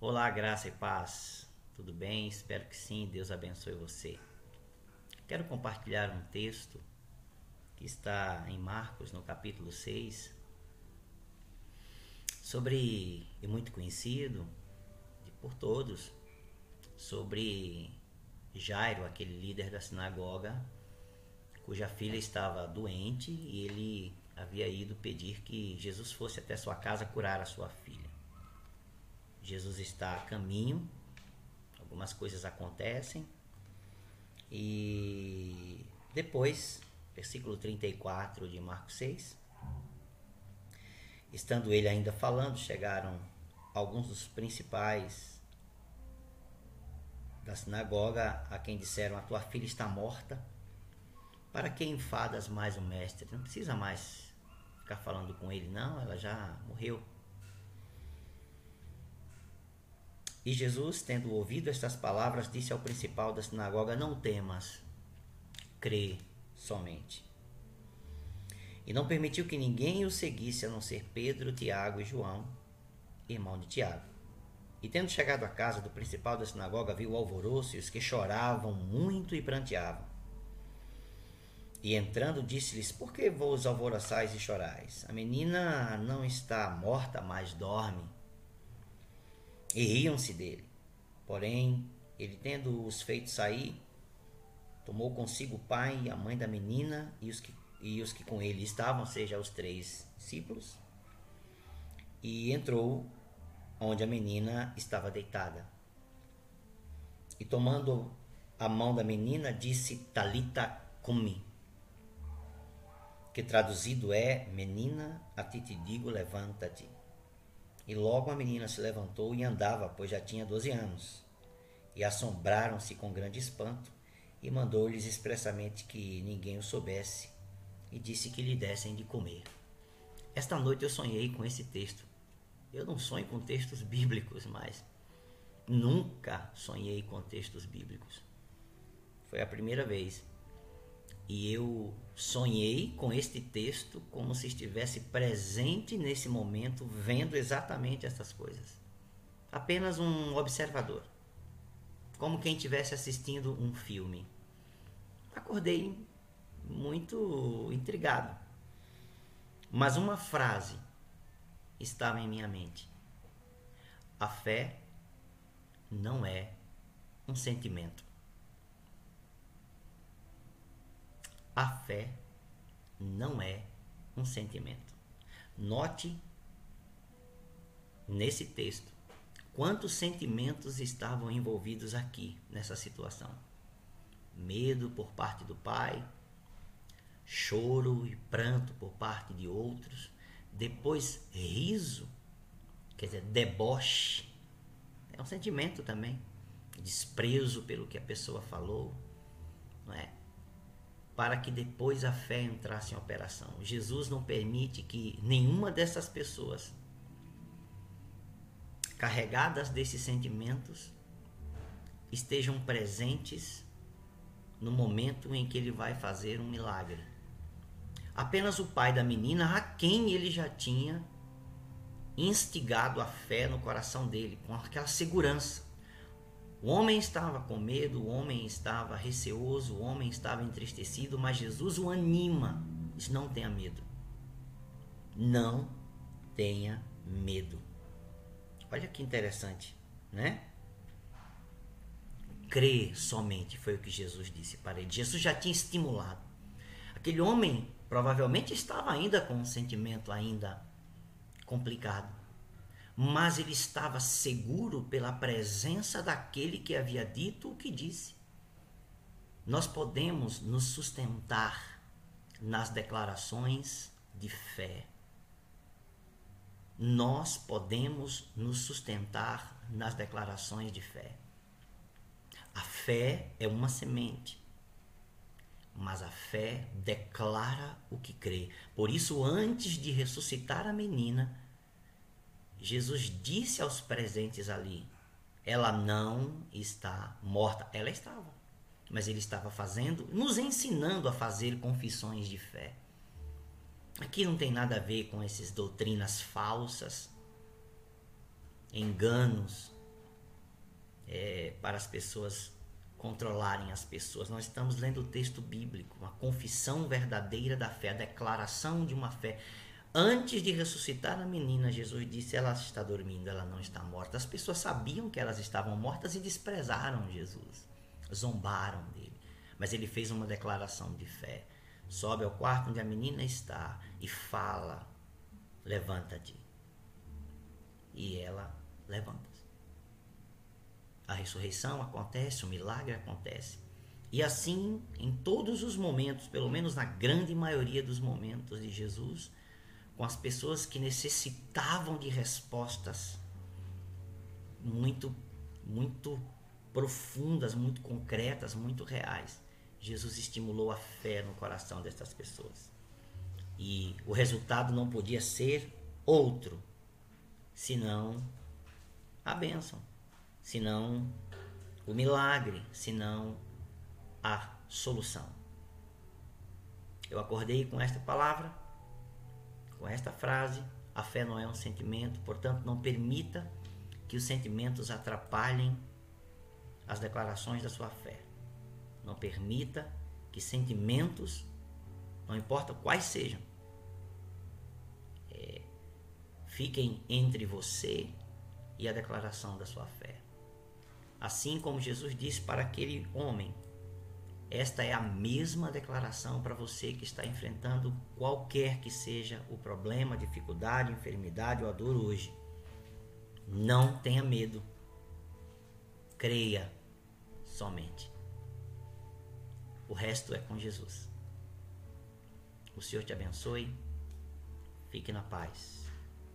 Olá, graça e paz. Tudo bem? Espero que sim. Deus abençoe você. Quero compartilhar um texto que está em Marcos, no capítulo 6, sobre, e muito conhecido por todos, sobre Jairo, aquele líder da sinagoga, cuja filha estava doente e ele havia ido pedir que Jesus fosse até sua casa curar a sua filha. Jesus está a caminho, algumas coisas acontecem e depois, versículo 34 de Marcos 6, estando ele ainda falando, chegaram alguns dos principais da sinagoga a quem disseram: A tua filha está morta. Para que enfadas mais o mestre? Não precisa mais ficar falando com ele, não, ela já morreu. E Jesus, tendo ouvido estas palavras, disse ao principal da sinagoga: Não temas, crê somente. E não permitiu que ninguém o seguisse a não ser Pedro, Tiago e João, irmão de Tiago. E tendo chegado à casa do principal da sinagoga, viu o alvoroço e os que choravam muito e pranteavam. E entrando, disse-lhes: Por que vos alvoroçais e chorais? A menina não está morta, mas dorme e riam-se dele. Porém, ele tendo os feito sair, tomou consigo o pai e a mãe da menina e os que, e os que com ele estavam, seja, os três discípulos, e entrou onde a menina estava deitada. E tomando a mão da menina, disse Talita cumi, que traduzido é Menina, a ti te digo, levanta-te. E logo a menina se levantou e andava, pois já tinha doze anos. E assombraram-se com grande espanto, e mandou-lhes expressamente que ninguém o soubesse, e disse que lhe dessem de comer. Esta noite eu sonhei com esse texto. Eu não sonho com textos bíblicos, mas nunca sonhei com textos bíblicos. Foi a primeira vez. E eu sonhei com este texto como se estivesse presente nesse momento, vendo exatamente essas coisas. Apenas um observador. Como quem estivesse assistindo um filme. Acordei muito intrigado. Mas uma frase estava em minha mente. A fé não é um sentimento. A fé não é um sentimento. Note nesse texto quantos sentimentos estavam envolvidos aqui nessa situação: medo por parte do pai, choro e pranto por parte de outros, depois riso, quer dizer, deboche, é um sentimento também, desprezo pelo que a pessoa falou, não é? Para que depois a fé entrasse em operação. Jesus não permite que nenhuma dessas pessoas, carregadas desses sentimentos, estejam presentes no momento em que ele vai fazer um milagre. Apenas o pai da menina, a quem ele já tinha instigado a fé no coração dele, com aquela segurança. O homem estava com medo, o homem estava receoso, o homem estava entristecido, mas Jesus o anima. Diz: não tenha medo. Não tenha medo. Olha que interessante, né? Crê somente, foi o que Jesus disse para ele. Jesus já tinha estimulado. Aquele homem provavelmente estava ainda com um sentimento ainda complicado mas ele estava seguro pela presença daquele que havia dito o que disse. Nós podemos nos sustentar nas declarações de fé. Nós podemos nos sustentar nas declarações de fé. A fé é uma semente, mas a fé declara o que crê. Por isso, antes de ressuscitar a menina, Jesus disse aos presentes ali: ela não está morta. Ela estava. Mas ele estava fazendo, nos ensinando a fazer confissões de fé. Aqui não tem nada a ver com essas doutrinas falsas, enganos é, para as pessoas controlarem as pessoas. Nós estamos lendo o texto bíblico, uma confissão verdadeira da fé, a declaração de uma fé. Antes de ressuscitar a menina, Jesus disse: Ela está dormindo, ela não está morta. As pessoas sabiam que elas estavam mortas e desprezaram Jesus, zombaram dele. Mas ele fez uma declaração de fé. Sobe ao quarto onde a menina está e fala: Levanta-te. E ela levanta-se. A ressurreição acontece, o milagre acontece. E assim, em todos os momentos, pelo menos na grande maioria dos momentos de Jesus, com as pessoas que necessitavam de respostas muito, muito profundas, muito concretas, muito reais. Jesus estimulou a fé no coração dessas pessoas. E o resultado não podia ser outro, senão a bênção, senão o milagre, senão a solução. Eu acordei com esta palavra com esta frase, a fé não é um sentimento, portanto, não permita que os sentimentos atrapalhem as declarações da sua fé. Não permita que sentimentos, não importa quais sejam, é, fiquem entre você e a declaração da sua fé. Assim como Jesus disse para aquele homem esta é a mesma declaração para você que está enfrentando qualquer que seja o problema, dificuldade, enfermidade ou a dor hoje. Não tenha medo. Creia somente. O resto é com Jesus. O Senhor te abençoe. Fique na paz.